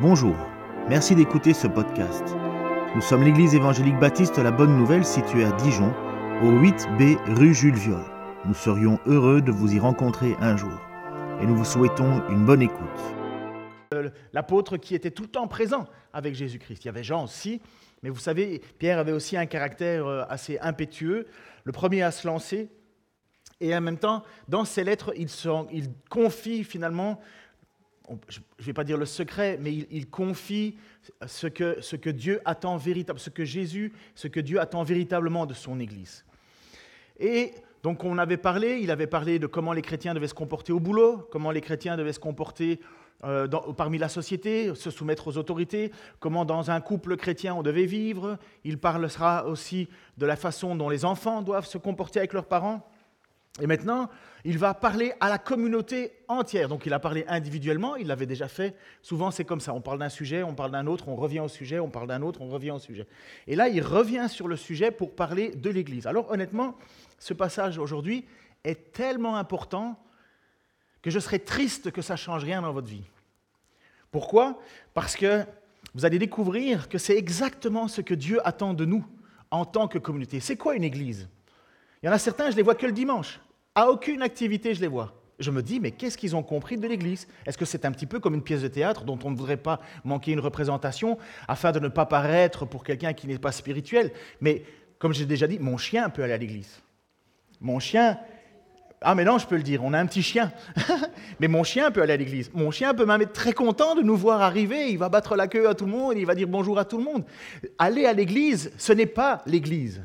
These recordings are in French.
Bonjour, merci d'écouter ce podcast. Nous sommes l'église évangélique baptiste La Bonne Nouvelle située à Dijon, au 8B rue Jules Viol. Nous serions heureux de vous y rencontrer un jour et nous vous souhaitons une bonne écoute. Euh, L'apôtre qui était tout le temps présent avec Jésus-Christ. Il y avait Jean aussi, mais vous savez, Pierre avait aussi un caractère euh, assez impétueux, le premier à se lancer. Et en même temps, dans ses lettres, il, il confie finalement, je ne vais pas dire le secret, mais il, confie ce que, Dieu attend véritablement, ce que Jésus, ce que Dieu attend véritablement de son Église. Et donc on avait parlé, il avait parlé de comment les chrétiens devaient se comporter au boulot, comment les chrétiens devaient se comporter euh, parmi la société, se soumettre aux autorités, comment dans un couple chrétien on devait vivre. Il parlera aussi de la façon dont les enfants doivent se comporter avec leurs parents. Et maintenant, il va parler à la communauté entière. Donc il a parlé individuellement, il l'avait déjà fait. Souvent c'est comme ça, on parle d'un sujet, on parle d'un autre, on revient au sujet, on parle d'un autre, on revient au sujet. Et là, il revient sur le sujet pour parler de l'Église. Alors honnêtement, ce passage aujourd'hui est tellement important que je serais triste que ça change rien dans votre vie. Pourquoi? Parce que vous allez découvrir que c'est exactement ce que Dieu attend de nous en tant que communauté. C'est quoi une église? Il y en a certains, je les vois que le dimanche. À aucune activité, je les vois. Je me dis, mais qu'est-ce qu'ils ont compris de l'Église? Est-ce que c'est un petit peu comme une pièce de théâtre dont on ne voudrait pas manquer une représentation afin de ne pas paraître pour quelqu'un qui n'est pas spirituel? Mais comme j'ai déjà dit, mon chien peut aller à l'Église. Mon chien, ah mais non, je peux le dire, on a un petit chien. mais mon chien peut aller à l'église. Mon chien peut même être très content de nous voir arriver. Il va battre la queue à tout le monde, il va dire bonjour à tout le monde. Aller à l'église, ce n'est pas l'église.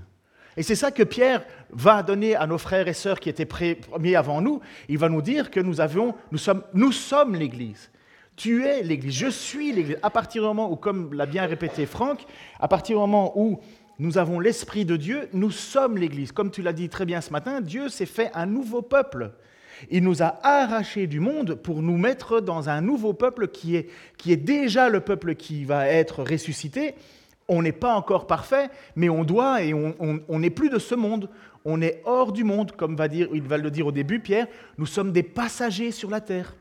Et c'est ça que Pierre va donner à nos frères et sœurs qui étaient premiers avant nous. Il va nous dire que nous, nous sommes, nous sommes l'église. Tu es l'église, je suis l'église. À partir du moment où, comme l'a bien répété Franck, à partir du moment où nous avons l'Esprit de Dieu, nous sommes l'Église. Comme tu l'as dit très bien ce matin, Dieu s'est fait un nouveau peuple. Il nous a arrachés du monde pour nous mettre dans un nouveau peuple qui est, qui est déjà le peuple qui va être ressuscité. On n'est pas encore parfait, mais on doit et on n'est plus de ce monde. On est hors du monde, comme va dire, le dire au début, Pierre. Nous sommes des passagers sur la terre.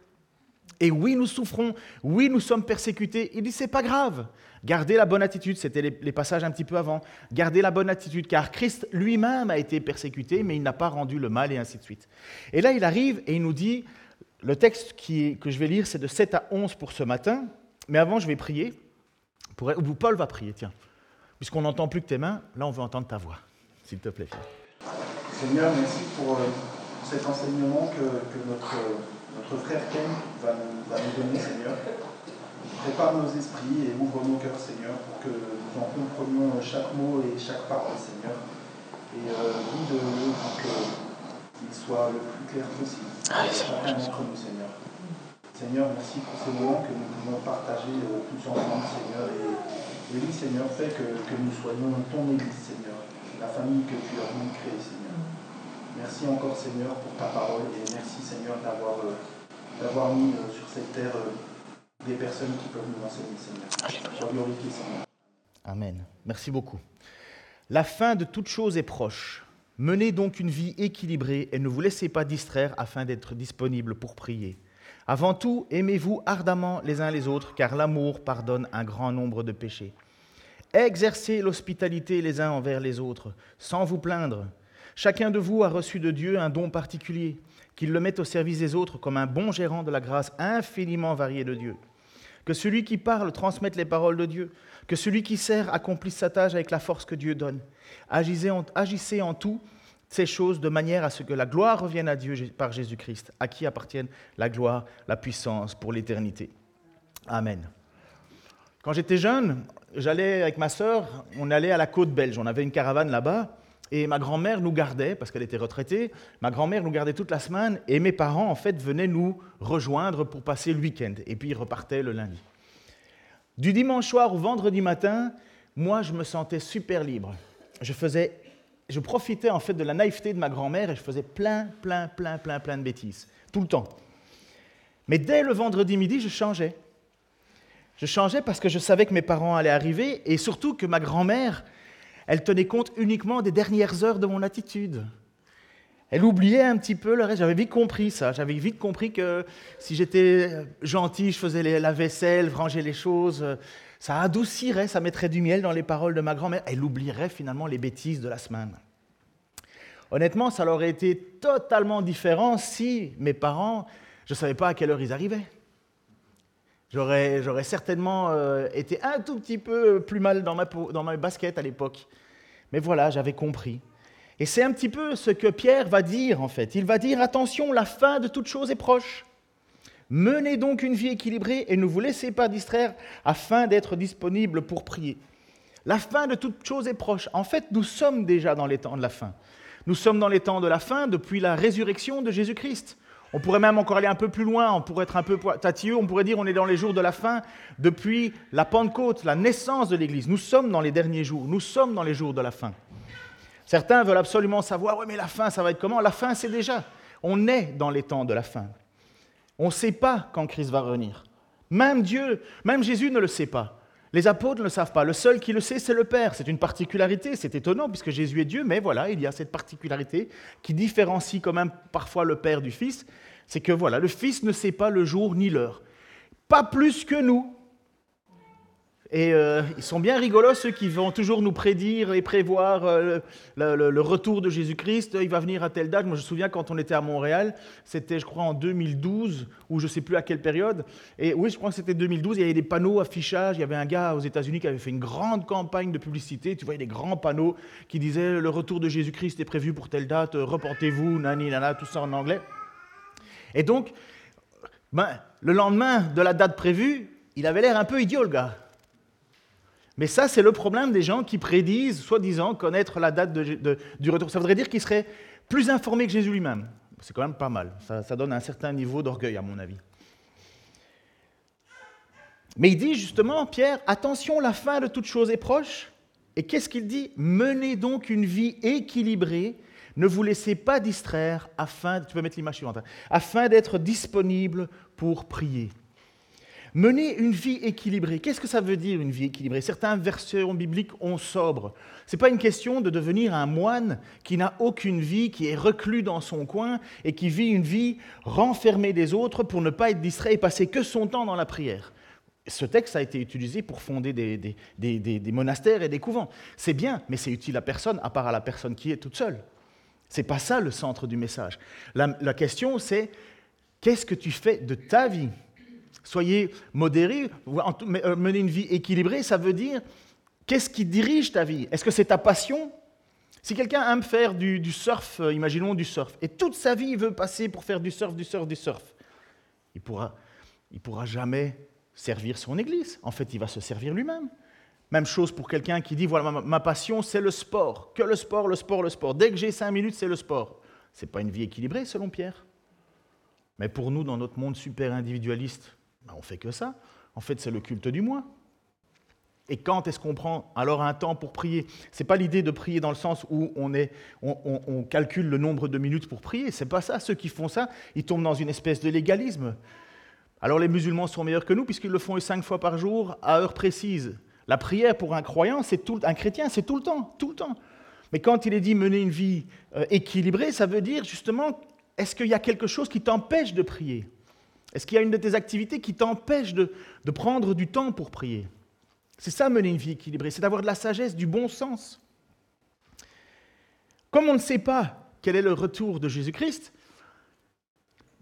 Et oui, nous souffrons, oui, nous sommes persécutés. Il dit, c'est pas grave. Gardez la bonne attitude, c'était les, passages un petit peu avant. Gardez la bonne attitude, car Christ lui-même a été persécuté, mais il n'a pas rendu le mal, et ainsi de suite. Et là, il arrive et il nous dit, le texte que je vais lire, c'est de 7 à 11 pour ce matin. Mais avant, je vais prier. Pour, ou Paul va prier, tiens. Puisqu'on n'entend plus que tes mains, là, on veut entendre ta voix. S'il te plaît. Seigneur, merci pour euh, cet enseignement que, que notre, notre frère Ken va nous, va nous donner, Seigneur. Prépare nos esprits et ouvre nos cœurs, Seigneur, pour que nous en comprenions chaque mot et chaque parole, Seigneur. Et euh, guide-le pour qu'il soit le plus clair possible. Chacun d'entre nous, Seigneur. Seigneur, merci pour ces moments que nous pouvons partager euh, tous ensemble, Seigneur. Et, et oui, Seigneur, fais que, que nous soyons ton Église, Seigneur. La famille que tu as voulu créer, Seigneur. Merci encore, Seigneur, pour ta parole. Et merci, Seigneur, d'avoir euh, d'avoir mis euh, sur cette terre euh, des personnes qui peuvent nous enseigner, Seigneur. Sois glorifié, Seigneur. Amen. Merci beaucoup. La fin de toute chose est proche. Menez donc une vie équilibrée et ne vous laissez pas distraire afin d'être disponible pour prier. Avant tout, aimez-vous ardemment les uns les autres, car l'amour pardonne un grand nombre de péchés. Exercez l'hospitalité les uns envers les autres, sans vous plaindre. Chacun de vous a reçu de Dieu un don particulier, qu'il le mette au service des autres comme un bon gérant de la grâce infiniment variée de Dieu. Que celui qui parle transmette les paroles de Dieu. Que celui qui sert accomplisse sa tâche avec la force que Dieu donne. Agissez en, agissez en tout ces choses de manière à ce que la gloire revienne à Dieu par Jésus-Christ, à qui appartiennent la gloire, la puissance pour l'éternité. Amen. Quand j'étais jeune, j'allais avec ma sœur, on allait à la côte belge. On avait une caravane là-bas. Et ma grand-mère nous gardait, parce qu'elle était retraitée, ma grand-mère nous gardait toute la semaine, et mes parents, en fait, venaient nous rejoindre pour passer le week-end, et puis ils repartaient le lundi. Du dimanche soir au vendredi matin, moi, je me sentais super libre. Je faisais, je profitais en fait de la naïveté de ma grand-mère, et je faisais plein, plein, plein, plein, plein de bêtises, tout le temps. Mais dès le vendredi midi, je changeais. Je changeais parce que je savais que mes parents allaient arriver, et surtout que ma grand-mère, elle tenait compte uniquement des dernières heures de mon attitude. Elle oubliait un petit peu le reste. J'avais vite compris ça. J'avais vite compris que si j'étais gentil, je faisais la vaisselle, rangeais les choses, ça adoucirait, ça mettrait du miel dans les paroles de ma grand-mère. Elle oublierait finalement les bêtises de la semaine. Honnêtement, ça aurait été totalement différent si mes parents, je ne savais pas à quelle heure ils arrivaient. J'aurais, certainement euh, été un tout petit peu plus mal dans ma, dans ma basket à l'époque. Mais voilà, j'avais compris. Et c'est un petit peu ce que Pierre va dire en fait. Il va dire, attention, la fin de toute chose est proche. Menez donc une vie équilibrée et ne vous laissez pas distraire afin d'être disponible pour prier. La fin de toute chose est proche. En fait, nous sommes déjà dans les temps de la fin. Nous sommes dans les temps de la fin depuis la résurrection de Jésus-Christ. On pourrait même encore aller un peu plus loin, on pourrait être un peu tatilleux, on pourrait dire on est dans les jours de la fin depuis la Pentecôte, la naissance de l'Église. Nous sommes dans les derniers jours, nous sommes dans les jours de la fin. Certains veulent absolument savoir, oui mais la fin, ça va être comment? La fin, c'est déjà. On est dans les temps de la fin. On ne sait pas quand Christ va revenir. Même Dieu, même Jésus ne le sait pas. Les apôtres ne le savent pas. Le seul qui le sait, c'est le Père. C'est une particularité, c'est étonnant puisque Jésus est Dieu, mais voilà, il y a cette particularité qui différencie quand même parfois le Père du Fils. C'est que voilà, le Fils ne sait pas le jour ni l'heure. Pas plus que nous. Et euh, ils sont bien rigolos, ceux qui vont toujours nous prédire et prévoir euh, le, retour de Jésus-Christ. Il va venir à telle date. Moi, je me souviens quand on était à Montréal, c'était, je crois, en 2012, ou je ne sais plus à quelle période. Et oui, je crois que c'était 2012. Il y avait des panneaux affichage. Il y avait un gars aux États-Unis qui avait fait une grande campagne de publicité. Tu voyais des grands panneaux qui disaient le retour de Jésus-Christ est prévu pour telle date. Reportez-vous, nani, nana, tout ça en anglais. Et donc, ben, le lendemain de la date prévue, il avait l'air un peu idiot, le gars. Mais ça, c'est le problème des gens qui prédisent, soi-disant, connaître la date du retour. Ça voudrait dire qu'ils seraient plus informés que Jésus lui-même. C'est quand même pas mal. Ça, donne un certain niveau d'orgueil, à mon avis. Mais il dit justement, Pierre, attention, la fin de toute chose est proche. Et qu'est-ce qu'il dit? Menez donc une vie équilibrée, ne vous laissez pas distraire, afin, tu peux mettre l'image suivante, hein, afin d'être disponible pour prier. Mener une vie équilibrée. Qu'est-ce que ça veut dire une vie équilibrée? Certains versions bibliques ont sobre. Ce n'est pas une question de devenir un moine qui n'a aucune vie, qui est reclus dans son coin et qui vit une vie renfermée des autres pour ne pas être distrait et passer que son temps dans la prière. Ce texte a été utilisé pour fonder des, des monastères et des couvents. C'est bien, mais c'est utile à personne, à part à la personne qui est toute seule. Ce n'est pas ça le centre du message. la question, c'est qu'est-ce que tu fais de ta vie? Soyez modérés, euh, mener une vie équilibrée, ça veut dire qu'est-ce qui dirige ta vie? Est-ce que c'est ta passion? Si quelqu'un aime faire du, surf, euh, imaginons du surf, et toute sa vie il veut passer pour faire du surf, du surf, du surf, il pourra, il pourra jamais servir son église. En fait, il va se servir lui-même. Même chose pour quelqu'un qui dit voilà, ma, passion, c'est le sport. Que le sport, le sport, le sport. Dès que j'ai cinq minutes, c'est le sport. Ce n'est pas une vie équilibrée, selon Pierre. Mais pour nous, dans notre monde super individualiste, ben, on fait que ça. En fait, c'est le culte du moi. Et quand est-ce qu'on prend alors un temps pour prier? Ce n'est pas l'idée de prier dans le sens où on, calcule le nombre de minutes pour prier. C'est pas ça. Ceux qui font ça, ils tombent dans une espèce de légalisme. Alors les musulmans sont meilleurs que nous puisqu'ils le font cinq fois par jour à heure précise. La prière pour un croyant, c'est tout, un chrétien, c'est tout le temps, tout le temps. Mais quand il est dit mener une vie euh, équilibrée, ça veut dire justement, est-ce qu'il y a quelque chose qui t'empêche de prier? Est-ce qu'il y a une de tes activités qui t'empêche de, prendre du temps pour prier? C'est ça mener une vie équilibrée, c'est d'avoir de la sagesse, du bon sens. Comme on ne sait pas quel est le retour de Jésus-Christ,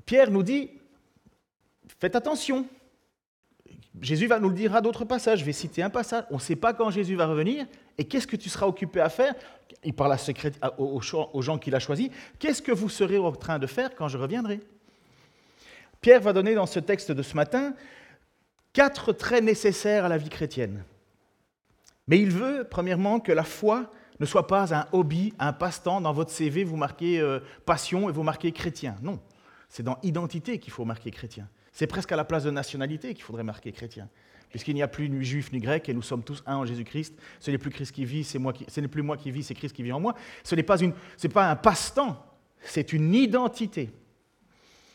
Pierre nous dit, faites attention. Jésus va nous le dire à d'autres passages. Je vais citer un passage. On ne sait pas quand Jésus va revenir. Et qu'est-ce que tu seras occupé à faire? Il parle à aux gens qu'il a choisis. Qu'est-ce que vous serez en train de faire quand je reviendrai? Pierre va donner dans ce texte de ce matin quatre traits nécessaires à la vie chrétienne. Mais il veut, premièrement, que la foi ne soit pas un hobby, un passe-temps. Dans votre CV, vous marquez euh, passion et vous marquez chrétien. Non, c'est dans identité qu'il faut marquer chrétien. C'est presque à la place de nationalité qu'il faudrait marquer chrétien. Puisqu'il n'y a plus ni juif ni grec et nous sommes tous un en Jésus-Christ. Ce n'est plus Christ qui vit, c'est moi qui, ce n'est plus moi qui vis, c'est Christ qui vit en moi. Ce n'est pas, une, pas un passe-temps, c'est une identité.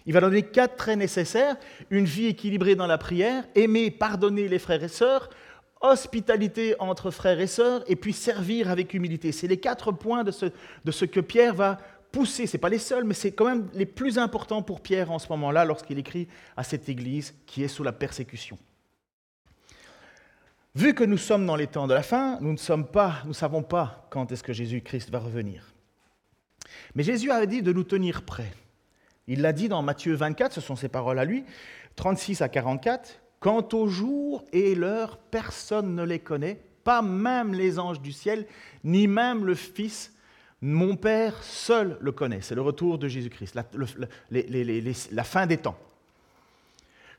Il va donner quatre traits nécessaires, une vie équilibrée dans la prière, aimer, pardonner les frères et sœurs, hospitalité entre frères et sœurs, et puis servir avec humilité. C'est les quatre points de ce, que Pierre va poussés, ce pas les seuls, mais c'est quand même les plus importants pour Pierre en ce moment-là lorsqu'il écrit à cette Église qui est sous la persécution. Vu que nous sommes dans les temps de la fin, nous ne sommes pas, nous savons pas quand est-ce que Jésus-Christ va revenir. Mais Jésus avait dit de nous tenir prêts. Il l'a dit dans Matthieu 24, ce sont ses paroles à lui, 36 à 44. Quant au jour et l'heure, personne ne les connaît, pas même les anges du ciel, ni même le Fils. Mon Père seul le connaît. C'est le retour de Jésus-Christ, la, fin des temps.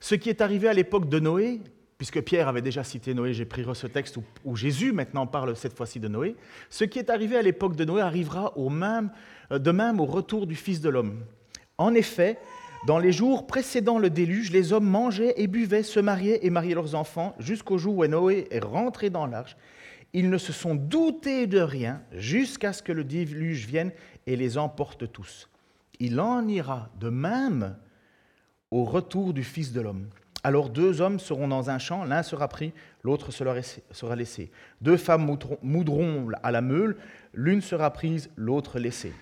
Ce qui est arrivé à l'époque de Noé, puisque Pierre avait déjà cité Noé, j'ai pris ce texte où, Jésus maintenant parle cette fois-ci de Noé, ce qui est arrivé à l'époque de Noé arrivera euh, de même au retour du Fils de l'homme. En effet, dans les jours précédant le déluge, les hommes mangeaient et buvaient, se mariaient et mariaient leurs enfants, jusqu'au jour où Noé est rentré dans l'arche. Ils ne se sont doutés de rien jusqu'à ce que le déluge vienne et les emporte tous. Il en ira de même au retour du Fils de l'homme. Alors deux hommes seront dans un champ, l'un sera pris, l'autre sera laissé. Deux femmes moudront à la meule, l'une sera prise, l'autre laissée.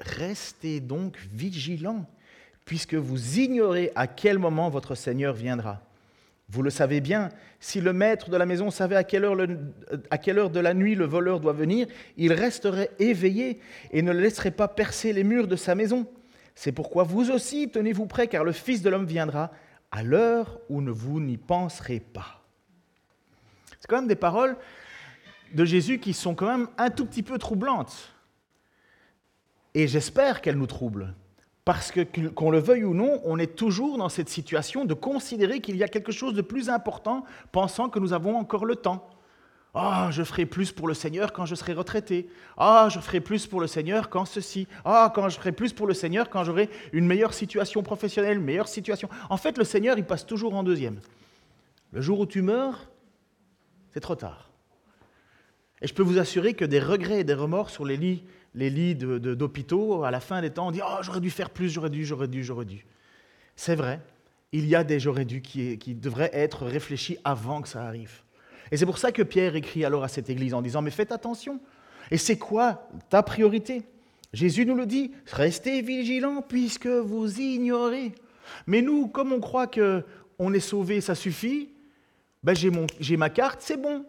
Restez donc vigilants, puisque vous ignorez à quel moment votre Seigneur viendra. Vous le savez bien, si le maître de la maison savait à quelle, heure de la nuit le voleur doit venir, il resterait éveillé et ne laisserait pas percer les murs de sa maison. C'est pourquoi vous aussi tenez-vous prêts, car le Fils de l'homme viendra à l'heure où vous n'y penserez pas. C'est quand même des paroles de Jésus qui sont quand même un tout petit peu troublantes. Et j'espère qu'elles nous troublent. Parce que, qu'on le veuille ou non, on est toujours dans cette situation de considérer qu'il y a quelque chose de plus important, pensant que nous avons encore le temps. Ah, je ferai plus pour le Seigneur quand je serai retraité. Ah, je ferai plus pour le Seigneur quand ceci. Ah, quand je ferai plus pour le Seigneur quand j'aurai une meilleure situation professionnelle, une meilleure situation. En fait, le Seigneur, il passe toujours en deuxième. Le jour où tu meurs, c'est trop tard. Et je peux vous assurer que des regrets et des remords sur les lits les lits d'hôpitaux, à la fin des temps, on dit Oh, j'aurais dû faire plus, j'aurais dû, j'aurais dû, j'aurais dû. C'est vrai, il y a des j'aurais dû qui, devraient être réfléchis avant que ça arrive. Et c'est pour ça que Pierre écrit alors à cette église en disant Mais faites attention. Et c'est quoi ta priorité? Jésus nous le dit Restez vigilants puisque vous ignorez. Mais nous, comme on croit que on est sauvé, ça suffit, ben j'ai ma carte, c'est bon.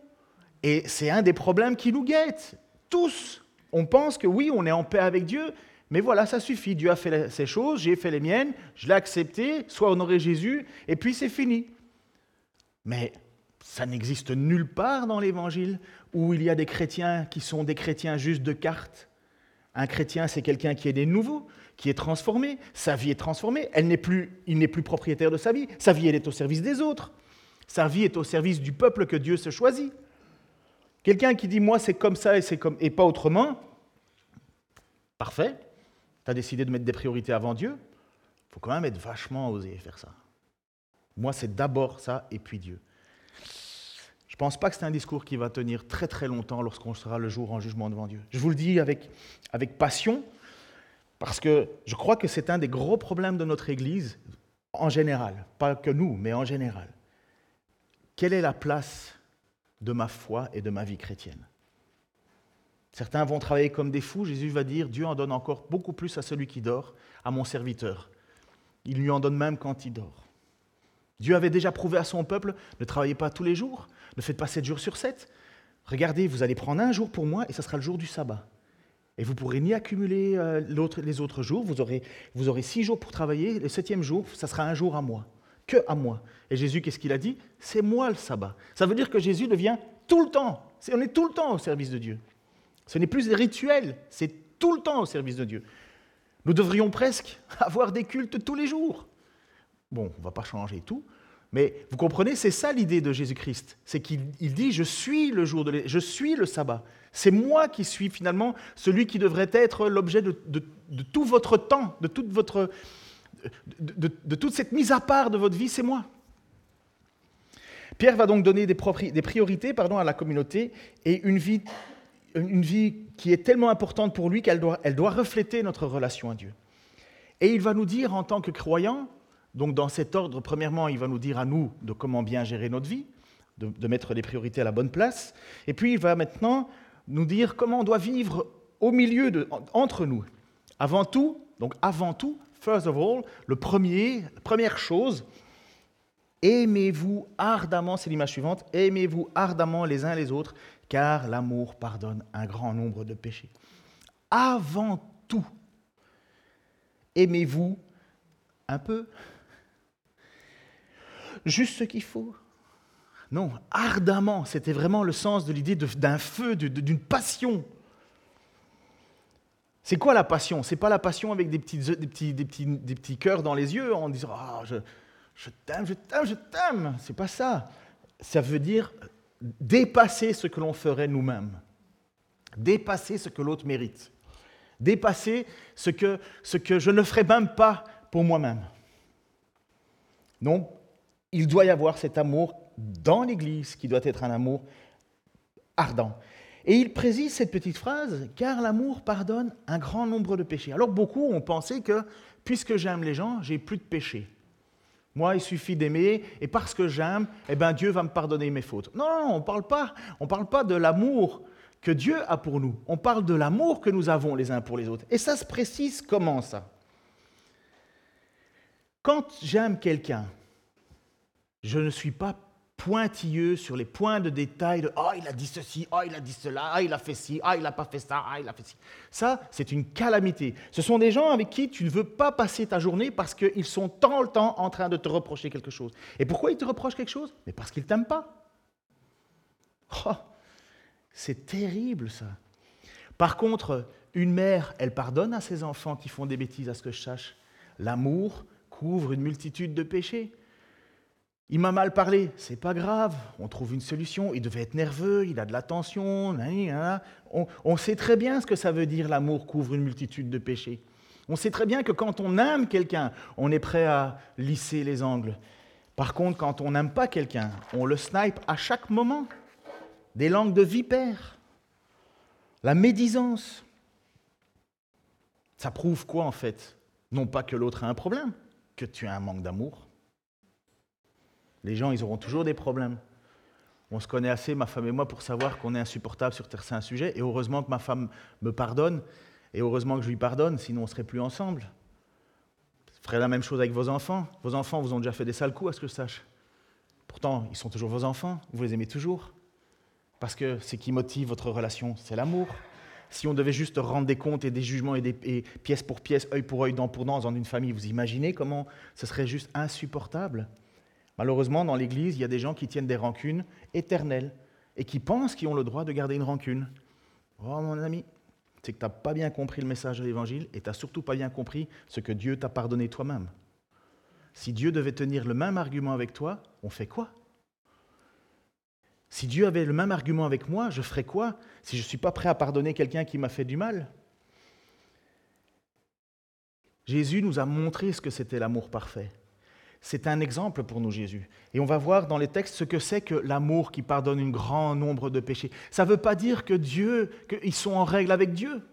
Et c'est un des problèmes qui nous guettent, tous. On pense que oui, on est en paix avec Dieu, mais voilà, ça suffit. Dieu a fait ses choses, j'ai fait les miennes, je l'ai accepté, soit honoré Jésus, et puis c'est fini. Mais ça n'existe nulle part dans l'Évangile où il y a des chrétiens qui sont des chrétiens juste de carte. Un chrétien, c'est quelqu'un qui est né nouveau, qui est transformé, sa vie est transformée, il n'est plus propriétaire de sa vie, sa vie est au service des autres, sa vie est au service du peuple que Dieu se choisit. Quelqu'un qui dit moi c'est comme ça et, c'est comme, et pas autrement, parfait, tu as décidé de mettre des priorités avant Dieu, il faut quand même être vachement osé faire ça. Moi c'est d'abord ça et puis Dieu. Je ne pense pas que c'est un discours qui va tenir très très longtemps lorsqu'on sera le jour en jugement devant Dieu. Je vous le dis avec, avec passion, parce que je crois que c'est un des gros problèmes de notre Église, en général, pas que nous, mais en général. Quelle est la place de ma foi et de ma vie chrétienne. Certains vont travailler comme des fous. Jésus va dire, Dieu en donne encore beaucoup plus à celui qui dort, à mon serviteur. Il lui en donne même quand il dort. Dieu avait déjà prouvé à son peuple, ne travaillez pas tous les jours, ne faites pas sept jours sur sept. Regardez, vous allez prendre un jour pour moi et ce sera le jour du sabbat. Et vous pourrez ni accumuler euh, les autres jours, vous aurez, vous aurez six jours pour travailler, le septième jour, ça sera un jour à moi que à moi. Et Jésus, qu'est-ce qu'il a dit? C'est moi le sabbat. Ça veut dire que Jésus devient tout le temps. on est tout le temps au service de Dieu. Ce n'est plus des rituels, c'est tout le temps au service de Dieu. Nous devrions presque avoir des cultes tous les jours. Bon, on ne va pas changer tout, mais vous comprenez, c'est ça l'idée de Jésus-Christ. C'est qu'il dit Je suis le jour de je suis le sabbat. C'est moi qui suis finalement celui qui devrait être l'objet de, de tout votre temps, de toute votre de, toute cette mise à part de votre vie, c'est moi. Pierre va donc donner des, priorités pardon, à la communauté et une vie, une vie qui est tellement importante pour lui qu'elle doit, elle doit refléter notre relation à Dieu. Et il va nous dire en tant que croyants, donc dans cet ordre, premièrement, il va nous dire à nous de comment bien gérer notre vie, de, de mettre les priorités à la bonne place, et puis il va maintenant nous dire comment on doit vivre au milieu de, entre nous. Avant tout, donc avant tout, first of all, le premier, première chose, aimez-vous ardemment, c'est l'image suivante, aimez-vous ardemment les uns les autres, car l'amour pardonne un grand nombre de péchés. Avant tout, aimez-vous un peu, juste ce qu'il faut. Non, ardemment, c'était vraiment le sens de l'idée d'un feu, d'une passion. C'est quoi la passion? C'est pas la passion avec des petits, des, petits, des, petits, des petits cœurs dans les yeux en disant ah, je, je t'aime, je t'aime, je t'aime. C'est pas ça. Ça veut dire dépasser ce que l'on ferait nous-mêmes, dépasser ce que l'autre mérite, dépasser ce que, ce que je ne ferais même pas pour moi-même. Non, il doit y avoir cet amour dans l'Église qui doit être un amour ardent. Et il précise cette petite phrase, car l'amour pardonne un grand nombre de péchés. Alors beaucoup ont pensé que, puisque j'aime les gens, j'ai plus de péchés. Moi, il suffit d'aimer, et parce que j'aime, eh ben, Dieu va me pardonner mes fautes. Non, non, on ne parle pas, parle pas de l'amour que Dieu a pour nous. On parle de l'amour que nous avons les uns pour les autres. Et ça se précise comment ça? Quand j'aime quelqu'un, je ne suis pas pointilleux sur les points de détail de oh, il a dit ceci, oh, il a dit cela, ah, il a fait ci, ah, il n'a pas fait ça, ah, il a fait ci. Ça, c'est une calamité. Ce sont des gens avec qui tu ne veux pas passer ta journée parce qu'ils sont tant le temps en train de te reprocher quelque chose. Et pourquoi ils te reprochent quelque chose? Mais parce qu'ils ne t'aiment pas. Oh, c'est terrible ça. Par contre, une mère, elle pardonne à ses enfants qui font des bêtises, à ce que je sache. L'amour couvre une multitude de péchés. Il m'a mal parlé, c'est pas grave, on trouve une solution. Il devait être nerveux, il a de la tension. On, on sait très bien ce que ça veut dire l'amour couvre une multitude de péchés. On sait très bien que quand on aime quelqu'un, on est prêt à lisser les angles. Par contre, quand on n'aime pas quelqu'un, on le snipe à chaque moment. Des langues de vipère, la médisance. Ça prouve quoi en fait? Non pas que l'autre a un problème, que tu as un manque d'amour. Les gens, ils auront toujours des problèmes. On se connaît assez, ma femme et moi, pour savoir qu'on est insupportable sur certains sujets. Et heureusement que ma femme me pardonne, et heureusement que je lui pardonne, sinon on ne serait plus ensemble. Je ferais la même chose avec vos enfants. Vos enfants vous ont déjà fait des sales coups, à ce que je sache. Pourtant, ils sont toujours vos enfants, vous les aimez toujours. Parce que ce qui motive votre relation, c'est l'amour. Si on devait juste rendre des comptes et des jugements et, des, pièce pour pièce, œil pour œil, dent pour dent dans une famille, vous imaginez comment ce serait juste insupportable? Malheureusement, dans l'Église, il y a des gens qui tiennent des rancunes éternelles et qui pensent qu'ils ont le droit de garder une rancune. Oh mon ami, c'est que tu n'as pas bien compris le message de l'Évangile et tu n'as surtout pas bien compris ce que Dieu t'a pardonné toi-même. Si Dieu devait tenir le même argument avec toi, on fait quoi? Si Dieu avait le même argument avec moi, je ferais quoi si je ne suis pas prêt à pardonner quelqu'un qui m'a fait du mal? Jésus nous a montré ce que c'était l'amour parfait. C'est un exemple pour nous, Jésus. Et on va voir dans les textes ce que c'est que l'amour qui pardonne un grand nombre de péchés. Ça ne veut pas dire que Dieu, qu'ils sont en règle avec Dieu.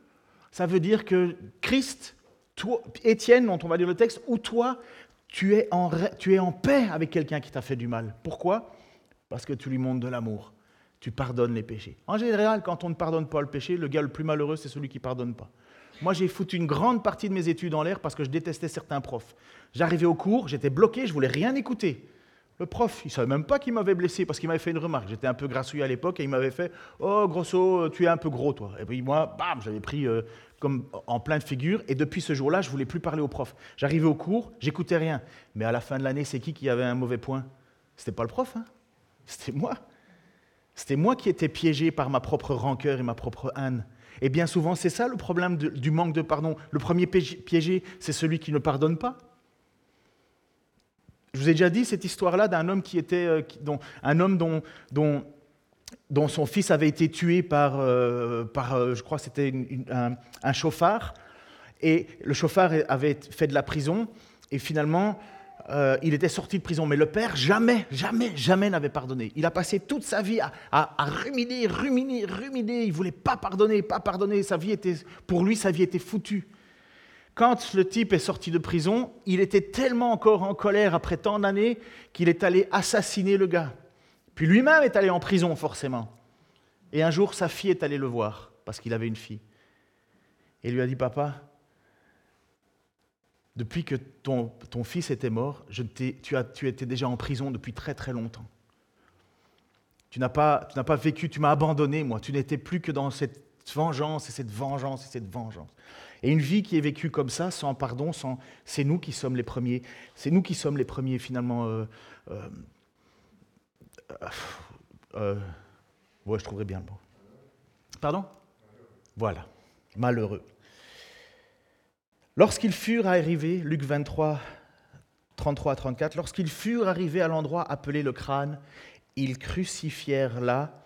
Ça veut dire que Christ, toi, Étienne, dont on va lire le texte, ou toi, tu es en, tu es en paix avec quelqu'un qui t'a fait du mal. Pourquoi? Parce que tu lui montres de l'amour. Tu pardonnes les péchés. En général, quand on ne pardonne pas le péché, le gars le plus malheureux, c'est celui qui ne pardonne pas. Moi, j'ai foutu une grande partie de mes études en l'air parce que je détestais certains profs. J'arrivais au cours, j'étais bloqué, je voulais rien écouter. Le prof, il savait même pas qu'il m'avait blessé parce qu'il m'avait fait une remarque. J'étais un peu grassouillé à l'époque et il m'avait fait Oh, grosso, tu es un peu gros, toi. Et puis moi, bam, j'avais pris euh, comme en plein figure. Et depuis ce jour-là, je voulais plus parler au prof. J'arrivais au cours, j'écoutais rien. Mais à la fin de l'année, c'est qui qui avait un mauvais point? C'était pas le prof, hein c'était moi. C'était moi qui étais piégé par ma propre rancœur et ma propre haine. Et bien souvent, c'est ça le problème du manque de pardon. Le premier piégé, c'est celui qui ne pardonne pas. Je vous ai déjà dit cette histoire-là d'un homme qui était, euh, un homme dont, dont, dont, son fils avait été tué par, euh, par euh, je crois c'était un, chauffard, et le chauffard avait fait de la prison, et finalement, euh, il était sorti de prison, mais le père jamais, jamais, jamais n'avait pardonné. Il a passé toute sa vie à, ruminer, ruminer, ruminer. Il voulait pas pardonner, pas pardonner. Sa vie était, pour lui, sa vie était foutue. Quand le type est sorti de prison, il était tellement encore en colère après tant d'années qu'il est allé assassiner le gars. Puis lui-même est allé en prison, forcément. Et un jour, sa fille est allée le voir, parce qu'il avait une fille. Et lui a dit, papa, depuis que ton, ton fils était mort, tu, as, tu étais déjà en prison depuis très très longtemps. Tu n'as pas, tu pas vécu, tu m'as abandonné, moi. Tu n'étais plus que dans cette vengeance et cette vengeance et cette vengeance. Et une vie qui est vécue comme ça, sans pardon, sans, c'est nous qui sommes les premiers. C'est nous qui sommes les premiers finalement. Euh, euh, euh, ouais, je trouverais bien le mot. Pardon? Voilà, malheureux. Lorsqu'ils furent arrivés, Luc 23, 33 à 34, lorsqu'ils furent arrivés à l'endroit appelé le crâne, ils crucifièrent là,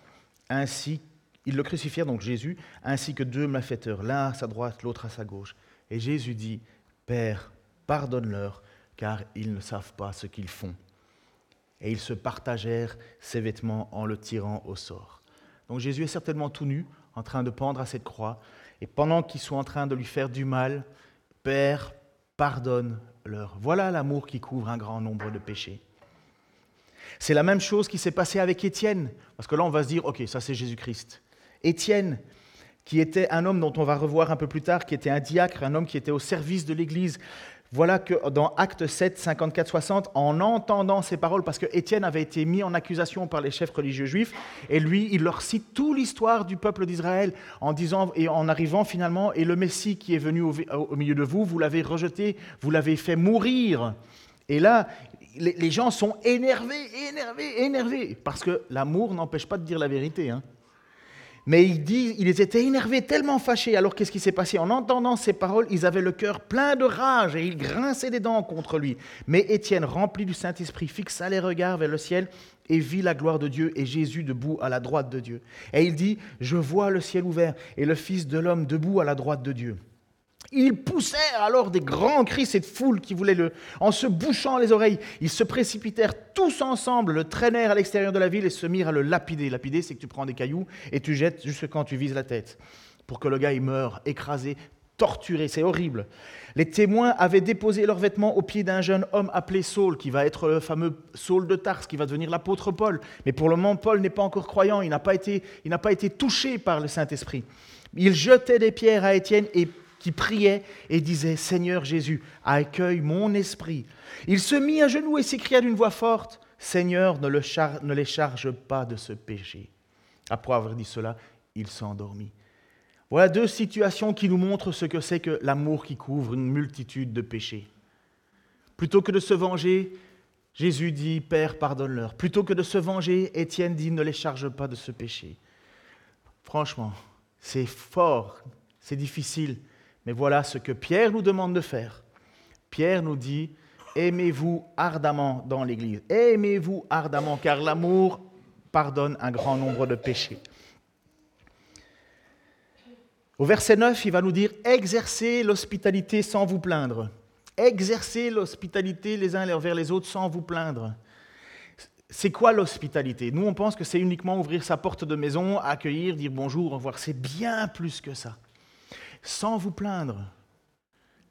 ainsi, ils le crucifièrent, donc Jésus, ainsi que deux malfaiteurs, l'un à sa droite, l'autre à sa gauche. Et Jésus dit, Père, pardonne-leur, car ils ne savent pas ce qu'ils font. Et ils se partagèrent ses vêtements en le tirant au sort. Donc Jésus est certainement tout nu, en train de pendre à cette croix, et pendant qu'ils sont en train de lui faire du mal, Père, pardonne-leur. Voilà l'amour qui couvre un grand nombre de péchés. C'est la même chose qui s'est passée avec Étienne, parce que là on va se dire, ok, ça c'est Jésus-Christ. Étienne, qui était un homme dont on va revoir un peu plus tard, qui était un diacre, un homme qui était au service de l'Église, voilà que dans Acte 7, 54, 60, en entendant ces paroles, parce que Étienne avait été mis en accusation par les chefs religieux juifs, et lui, il leur cite toute l'histoire du peuple d'Israël en disant et en arrivant finalement, et le Messie qui est venu au, milieu de vous, vous l'avez rejeté, vous l'avez fait mourir. Et là, les, les, gens sont énervés, énervés, énervés, parce que l'amour n'empêche pas de dire la vérité. Hein. Mais ils, disent, ils étaient énervés, tellement fâchés. Alors qu'est-ce qui s'est passé? En entendant ces paroles, ils avaient le cœur plein de rage et ils grinçaient des dents contre lui. Mais Étienne, rempli du Saint-Esprit, fixa les regards vers le ciel et vit la gloire de Dieu et Jésus debout à la droite de Dieu. Et il dit, je vois le ciel ouvert et le Fils de l'homme debout à la droite de Dieu. Ils poussèrent alors des grands cris, cette foule qui voulait le... En se bouchant les oreilles, ils se précipitèrent tous ensemble, le traînèrent à l'extérieur de la ville et se mirent à le lapider. Lapider, c'est que tu prends des cailloux et tu jettes jusque quand tu vises la tête, pour que le gars il meure, écrasé, torturé, c'est horrible. Les témoins avaient déposé leurs vêtements au pied d'un jeune homme appelé Saul, qui va être le fameux Saul de Tarse, qui va devenir l'apôtre Paul. Mais pour le moment, Paul n'est pas encore croyant, il n'a pas été, il n'a pas été touché par le Saint-Esprit. Il jetait des pierres à Étienne et qui priait et disait, Seigneur Jésus, accueille mon esprit. Il se mit à genoux et s'écria d'une voix forte, Seigneur, ne, ne les charge pas de ce péché. Après avoir dit cela, il s'endormit. Voilà deux situations qui nous montrent ce que c'est que l'amour qui couvre une multitude de péchés. Plutôt que de se venger, Jésus dit, Père, pardonne-leur. Plutôt que de se venger, Étienne dit, ne les charge pas de ce péché. Franchement, c'est fort, c'est difficile, mais voilà ce que Pierre nous demande de faire. Pierre nous dit, aimez-vous ardemment dans l'Église. Aimez-vous ardemment, car l'amour pardonne un grand nombre de péchés. Au verset 9, il va nous dire, exercez l'hospitalité sans vous plaindre. Exercez l'hospitalité les uns vers les autres sans vous plaindre. C'est quoi l'hospitalité? Nous, on pense que c'est uniquement ouvrir sa porte de maison, accueillir, dire bonjour, au revoir. C'est bien plus que ça sans vous plaindre.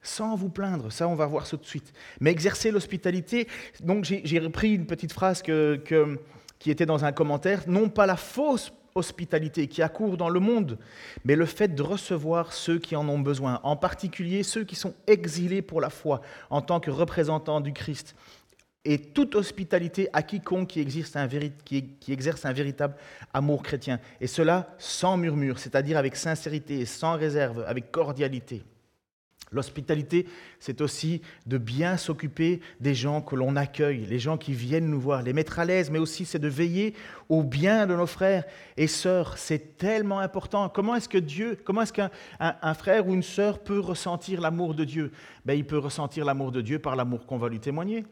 Sans vous plaindre, ça on va voir ça tout de suite. Mais exercer l'hospitalité, donc j'ai repris une petite phrase qui était dans un commentaire, non pas la fausse hospitalité qui accourt dans le monde, mais le fait de recevoir ceux qui en ont besoin, en particulier ceux qui sont exilés pour la foi en tant que représentants du Christ et toute hospitalité à quiconque qui, exerce un, véritable amour chrétien. Et cela sans murmure, c'est-à-dire avec sincérité, sans réserve, avec cordialité. L'hospitalité, c'est aussi de bien s'occuper des gens que l'on accueille, les gens qui viennent nous voir, les mettre à l'aise, mais aussi c'est de veiller au bien de nos frères et sœurs. C'est tellement important. Comment est-ce que Dieu, comment est-ce qu'un frère ou une sœur peut ressentir l'amour de Dieu? Ben, Il peut ressentir l'amour de Dieu par l'amour qu'on va lui témoigner.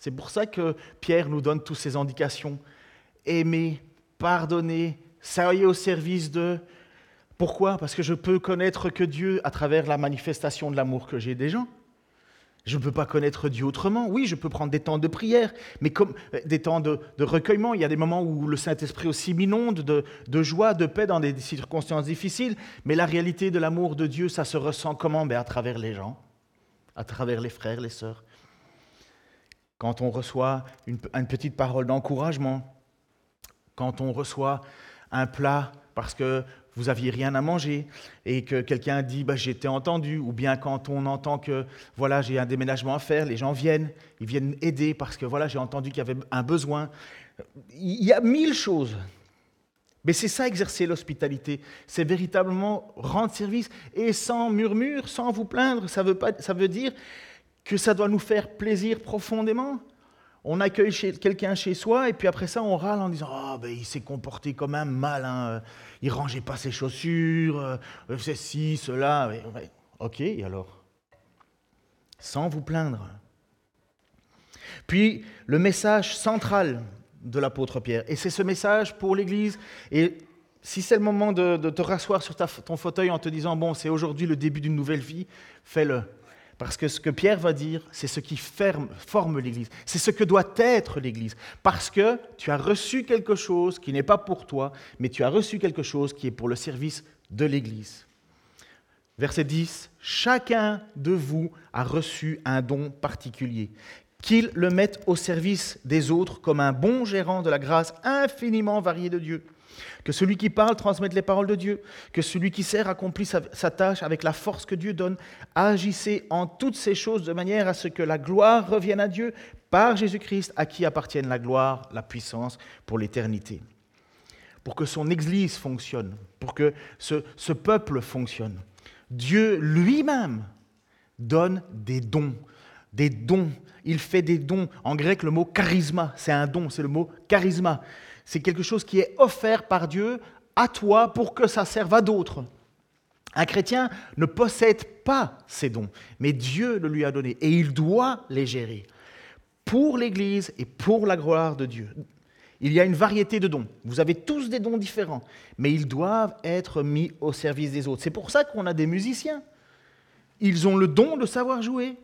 C'est pour ça que Pierre nous donne toutes ces indications. Aimer, pardonner, soyez au service de... Pourquoi? Parce que je peux connaître que Dieu à travers la manifestation de l'amour que j'ai des gens. Je ne peux pas connaître Dieu autrement. Oui, je peux prendre des temps de prière, mais comme euh, des temps de, recueillement. Il y a des moments où le Saint-Esprit aussi m'inonde de, de, joie, de paix dans des circonstances difficiles. Mais la réalité de l'amour de Dieu, ça se ressent comment? Ben, À travers les gens, à travers les frères, les sœurs quand on reçoit une, petite parole d'encouragement, quand on reçoit un plat, parce que vous aviez rien à manger et que quelqu'un dit bah, j'étais entendu, ou bien quand on entend que voilà j'ai un déménagement à faire, les gens viennent, ils viennent aider parce que voilà j'ai entendu qu'il y avait un besoin. Il y a mille choses. Mais c'est ça exercer l'hospitalité, c'est véritablement rendre service et sans murmure, sans vous plaindre. Ça veut, pas, ça veut dire que ça doit nous faire plaisir profondément. On accueille quelqu'un chez soi et puis après ça on râle en disant oh, ben, il s'est comporté comme un malin, il rangeait pas ses chaussures, euh, c'est ci, cela. Ok, et alors? Sans vous plaindre. Puis le message central de l'apôtre Pierre, et c'est ce message pour l'Église, et si c'est le moment de, te rasseoir sur ton fauteuil en te disant, bon, c'est aujourd'hui le début d'une nouvelle vie, fais-le. Parce que ce que Pierre va dire, c'est ce qui forme l'Église. C'est ce que doit être l'Église. Parce que tu as reçu quelque chose qui n'est pas pour toi, mais tu as reçu quelque chose qui est pour le service de l'Église. Verset 10, Chacun de vous a reçu un don particulier qu'il le mette au service des autres comme un bon gérant de la grâce infiniment variée de Dieu. Que celui qui parle transmette les paroles de Dieu, que celui qui sert accomplisse sa, tâche avec la force que Dieu donne. Agissez en toutes ces choses de manière à ce que la gloire revienne à Dieu par Jésus-Christ, à qui appartiennent la gloire, la puissance pour l'éternité. Pour que son Église fonctionne, pour que ce peuple fonctionne, Dieu lui-même donne des dons, des dons il fait des dons. En grec, le mot charisma, c'est un don, c'est le mot charisma. C'est quelque chose qui est offert par Dieu à toi pour que ça serve à d'autres. Un chrétien ne possède pas ces dons, mais Dieu le lui a donné et il doit les gérer pour l'Église et pour la gloire de Dieu. Il y a une variété de dons. Vous avez tous des dons différents, mais ils doivent être mis au service des autres. C'est pour ça qu'on a des musiciens. Ils ont le don de savoir jouer.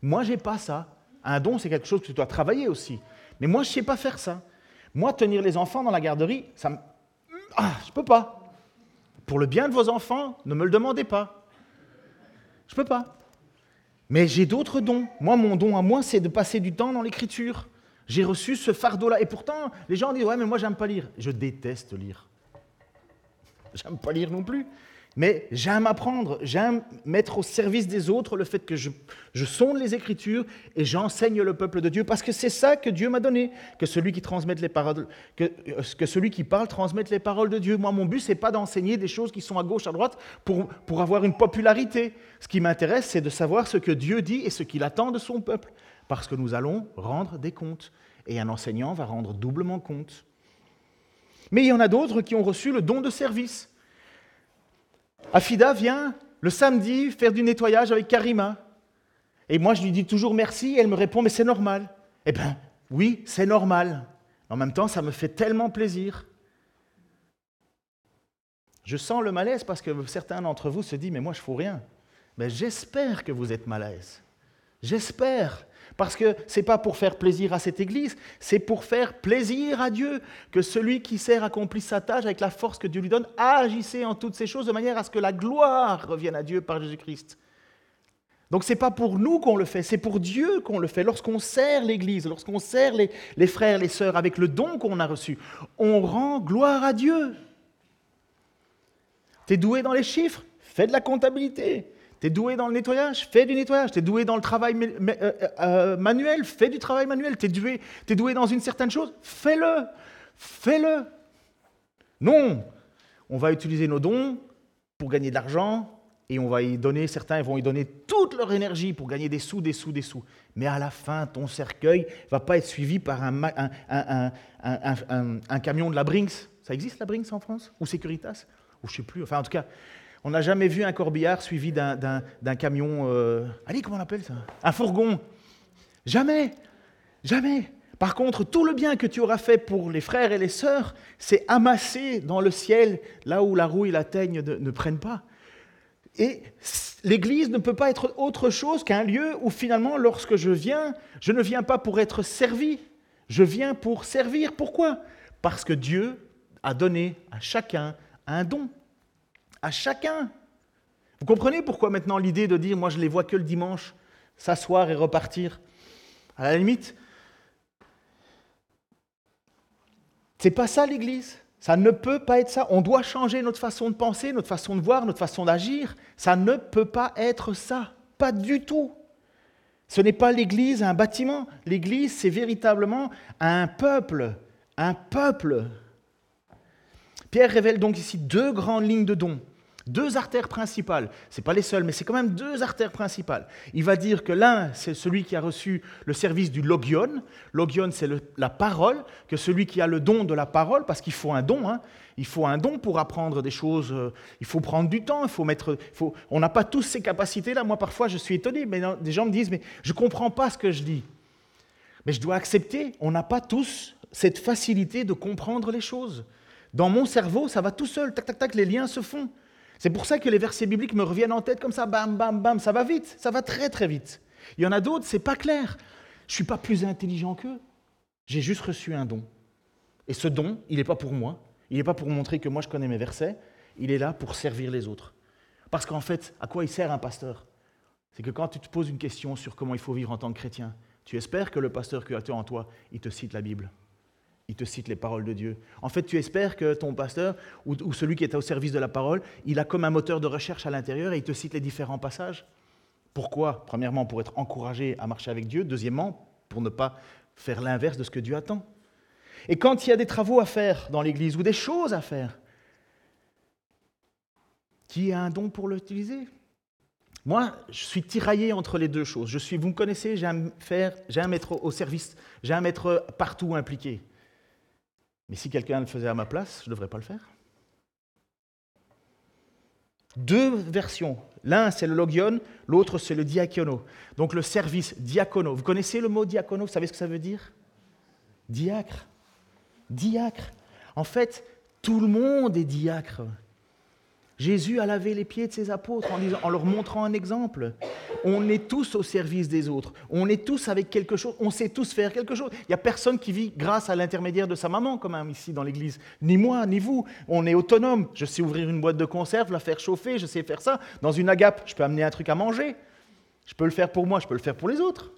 Moi, j'ai pas ça. Un don, c'est quelque chose que tu dois travailler aussi. Mais moi, je ne sais pas faire ça. Moi, tenir les enfants dans la garderie, ça me... Ah, je peux pas. Pour le bien de vos enfants, ne me le demandez pas. Je peux pas. Mais j'ai d'autres dons. Moi, mon don à moi, c'est de passer du temps dans l'écriture. J'ai reçu ce fardeau-là. Et pourtant, les gens disent Ouais, mais moi, j'aime pas lire. Je déteste lire. J'aime pas lire non plus. Mais j'aime apprendre, j'aime mettre au service des autres le fait que je, sonde les Écritures et j'enseigne le peuple de Dieu, parce que c'est ça que Dieu m'a donné, que, que, celui qui parle transmette les paroles de Dieu. Moi, mon but, c'est pas d'enseigner des choses qui sont à gauche, à droite, pour, pour avoir une popularité. Ce qui m'intéresse, c'est de savoir ce que Dieu dit et ce qu'il attend de son peuple, parce que nous allons rendre des comptes, et un enseignant va rendre doublement compte. Mais il y en a d'autres qui ont reçu le don de service. Afida vient le samedi faire du nettoyage avec Karima. Et moi, je lui dis toujours merci, et elle me répond, mais c'est normal. Eh bien, oui, c'est normal. En même temps, ça me fait tellement plaisir. Je sens le malaise parce que certains d'entre vous se disent, mais moi, je ne fous rien. Mais j'espère que vous êtes malaise. J'espère. Parce que ce n'est pas pour faire plaisir à cette Église, c'est pour faire plaisir à Dieu. Que celui qui sert accomplisse sa tâche avec la force que Dieu lui donne, agissez en toutes ces choses de manière à ce que la gloire revienne à Dieu par Jésus-Christ. Donc ce n'est pas pour nous qu'on le fait, c'est pour Dieu qu'on le fait. Lorsqu'on sert l'Église, lorsqu'on sert les, les frères, les sœurs avec le don qu'on a reçu, on rend gloire à Dieu. Tu es doué dans les chiffres, fais de la comptabilité. Tu es doué dans le nettoyage, fais du nettoyage. Tu es doué dans le travail euh, euh, manuel, fais du travail manuel. Tu es, doué, es doué dans une certaine chose, fais-le. Fais-le. Non, on va utiliser nos dons pour gagner de l'argent et on va y donner, certains vont y donner toute leur énergie pour gagner des sous, des sous, des sous. Mais à la fin, ton cercueil va pas être suivi par un, un, camion de la Brinks. Ça existe la Brinks en France? Ou Securitas? Ou je sais plus. Enfin, en tout cas, on n'a jamais vu un corbillard suivi d'un camion. Euh, allez, comment on appelle ça? Un fourgon. Jamais. Jamais. Par contre, tout le bien que tu auras fait pour les frères et les sœurs, c'est amassé dans le ciel, là où la roue et la teigne ne, prennent pas. Et l'Église ne peut pas être autre chose qu'un lieu où finalement, lorsque je viens, je ne viens pas pour être servi, je viens pour servir. Pourquoi? Parce que Dieu a donné à chacun un don à chacun. Vous comprenez pourquoi maintenant l'idée de dire moi je les vois que le dimanche, s'asseoir et repartir? À la limite, c'est pas ça l'Église. Ça ne peut pas être ça. On doit changer notre façon de penser, notre façon de voir, notre façon d'agir. Ça ne peut pas être ça. Pas du tout. Ce n'est pas l'Église, un bâtiment. L'Église, c'est véritablement un peuple. Un peuple. Pierre révèle donc ici deux grandes lignes de dons. Deux artères principales, ce n'est pas les seules, mais c'est quand même deux artères principales. Il va dire que l'un, c'est celui qui a reçu le service du logion. Logion, c'est la parole, que celui qui a le don de la parole, parce qu'il faut un don, hein. il faut un don pour apprendre des choses, euh, il faut prendre du temps, il faut mettre... on n'a pas tous ces capacités-là. Moi, parfois, je suis étonné, mais des gens me disent, mais je ne comprends pas ce que je dis. Mais je dois accepter, on n'a pas tous cette facilité de comprendre les choses. Dans mon cerveau, ça va tout seul, tac, tac, tac, les liens se font. C'est pour ça que les versets bibliques me reviennent en tête comme ça, bam, bam, bam, ça va vite, ça va très, très vite. Il y en a d'autres, c'est pas clair. Je suis pas plus intelligent qu'eux. J'ai juste reçu un don. Et ce don, il n'est pas pour moi. Il n'est pas pour montrer que moi je connais mes versets. Il est là pour servir les autres. Parce qu'en fait, à quoi il sert un pasteur? C'est que quand tu te poses une question sur comment il faut vivre en tant que chrétien, tu espères que le pasteur que tu as en toi, il te cite la Bible il te cite les paroles de Dieu. En fait, tu espères que ton pasteur ou, celui qui est au service de la parole, il a comme un moteur de recherche à l'intérieur et il te cite les différents passages. Pourquoi? Premièrement, pour être encouragé à marcher avec Dieu. Deuxièmement, pour ne pas faire l'inverse de ce que Dieu attend. Et quand il y a des travaux à faire dans l'Église ou des choses à faire, qui a un don pour l'utiliser? Moi, je suis tiraillé entre les deux choses. Je suis, vous me connaissez, j'ai un, faire, j'ai un maître au service, j'ai un maître partout impliqué. Mais si quelqu'un le faisait à ma place, je ne devrais pas le faire. Deux versions. L'un, c'est le logion, l'autre, c'est le diacono. Donc le service diacono. Vous connaissez le mot diacono? Vous savez ce que ça veut dire? Diacre. Diacre. En fait, tout le monde est diacre. Jésus a lavé les pieds de ses apôtres en, leur montrant un exemple. On est tous au service des autres. On est tous avec quelque chose. On sait tous faire quelque chose. Il n'y a personne qui vit grâce à l'intermédiaire de sa maman, comme ici dans l'église. Ni moi, ni vous. On est autonome. Je sais ouvrir une boîte de conserve, la faire chauffer, je sais faire ça. Dans une agape, je peux amener un truc à manger. Je peux le faire pour moi, je peux le faire pour les autres.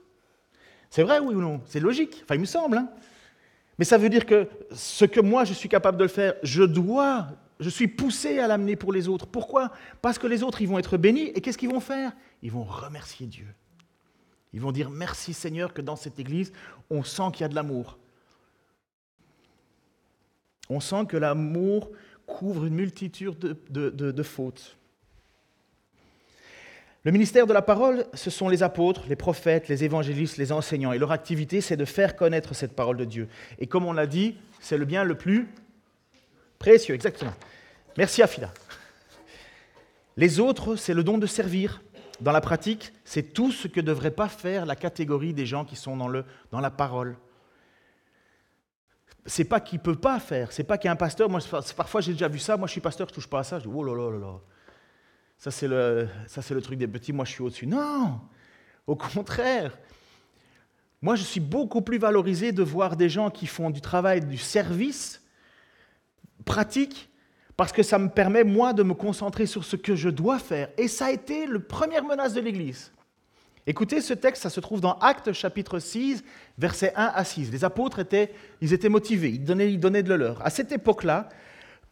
C'est vrai, oui ou non? C'est logique. Enfin, il me semble. Hein. Mais ça veut dire que ce que moi je suis capable de le faire, je dois je suis poussé à l'amener pour les autres. Pourquoi? Parce que les autres, ils vont être bénis. Et qu'est-ce qu'ils vont faire? Ils vont remercier Dieu. Ils vont dire merci Seigneur que dans cette église, on sent qu'il y a de l'amour. On sent que l'amour couvre une multitude de, de, fautes. Le ministère de la parole, ce sont les apôtres, les prophètes, les évangélistes, les enseignants. Et leur activité, c'est de faire connaître cette parole de Dieu. Et comme on l'a dit, c'est le bien le plus Précieux, exactement. Merci Afida. Les autres, c'est le don de servir. Dans la pratique, c'est tout ce que ne devrait pas faire la catégorie des gens qui sont dans, le, dans la parole. C'est pas qu'il ne peut pas faire, c'est pas qu'il pasteur. Moi, parfois, j'ai déjà vu ça. Moi, je suis pasteur, je ne touche pas à ça. Je dis, oh là là là là. Ça, c'est le, ça, c'est le truc des petits. Moi, je suis au-dessus. Non Au contraire. Moi, je suis beaucoup plus valorisé de voir des gens qui font du travail, du service, pratique parce que ça me permet, moi, de me concentrer sur ce que je dois faire. Et ça a été la première menace de l'Église. Écoutez, ce texte, ça se trouve dans Actes chapitre 6, versets 1 à 6. Les apôtres étaient, ils étaient motivés, ils donnaient, ils donnaient de leur. À cette époque-là,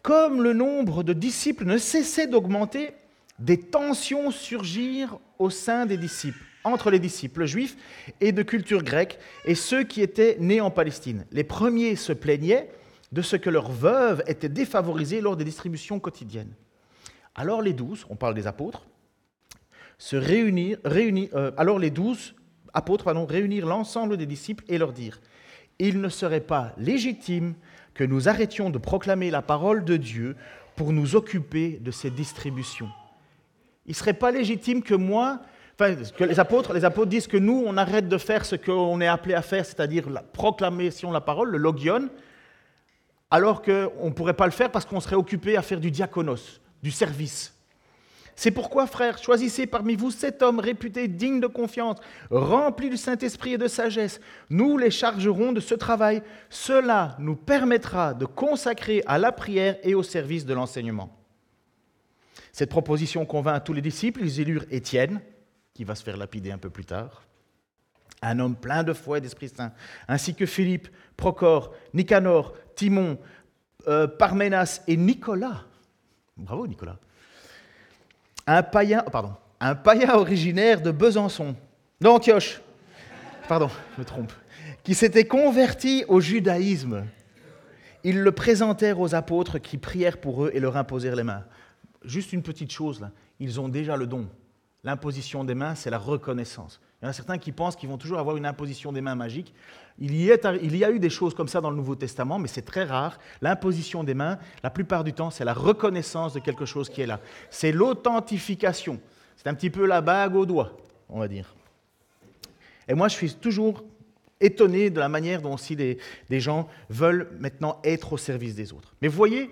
comme le nombre de disciples ne cessait d'augmenter, des tensions surgirent au sein des disciples, entre les disciples juifs et de culture grecque et ceux qui étaient nés en Palestine. Les premiers se plaignaient de ce que leurs veuves étaient défavorisées lors des distributions quotidiennes. Alors les douze, on parle des apôtres, se réunir, euh, alors les douze apôtres pardon, réunir l'ensemble des disciples et leur dire Il ne serait pas légitime que nous arrêtions de proclamer la parole de Dieu pour nous occuper de ces distributions. Il ne serait pas légitime que moi, enfin, que les apôtres, les apôtres disent que nous, on arrête de faire ce qu'on est appelé à faire, c'est-à-dire la proclamation de la parole, le logion, alors qu'on ne pourrait pas le faire parce qu'on serait occupé à faire du diaconos, du service. C'est pourquoi, frères, choisissez parmi vous cet homme réputé digne de confiance, rempli du Saint-Esprit et de sagesse. Nous les chargerons de ce travail. Cela nous permettra de consacrer à la prière et au service de l'enseignement. Cette proposition convainc tous les disciples. Ils élurent Étienne, qui va se faire lapider un peu plus tard, un homme plein de foi et d'Esprit Saint, ainsi que Philippe, Procor, Nicanor, Timon, euh, Parménas et Nicolas, bravo Nicolas, un païen, oh, pardon, un païen originaire de Besançon, d'Antioche, pardon, je me trompe, qui s'était converti au judaïsme. Ils le présentèrent aux apôtres qui prièrent pour eux et leur imposèrent les mains. Juste une petite chose là, ils ont déjà le don. L'imposition des mains, c'est la reconnaissance. Il y en a certains qui pensent qu'ils vont toujours avoir une imposition des mains magique. Il y, a eu des choses comme ça dans le Nouveau Testament, mais c'est très rare. L'imposition des mains, la plupart du temps, c'est la reconnaissance de quelque chose qui est là. C'est l'authentification. C'est un petit peu la bague au doigt, on va dire. Et moi, je suis toujours étonné de la manière dont aussi des, gens veulent maintenant être au service des autres. Mais vous voyez,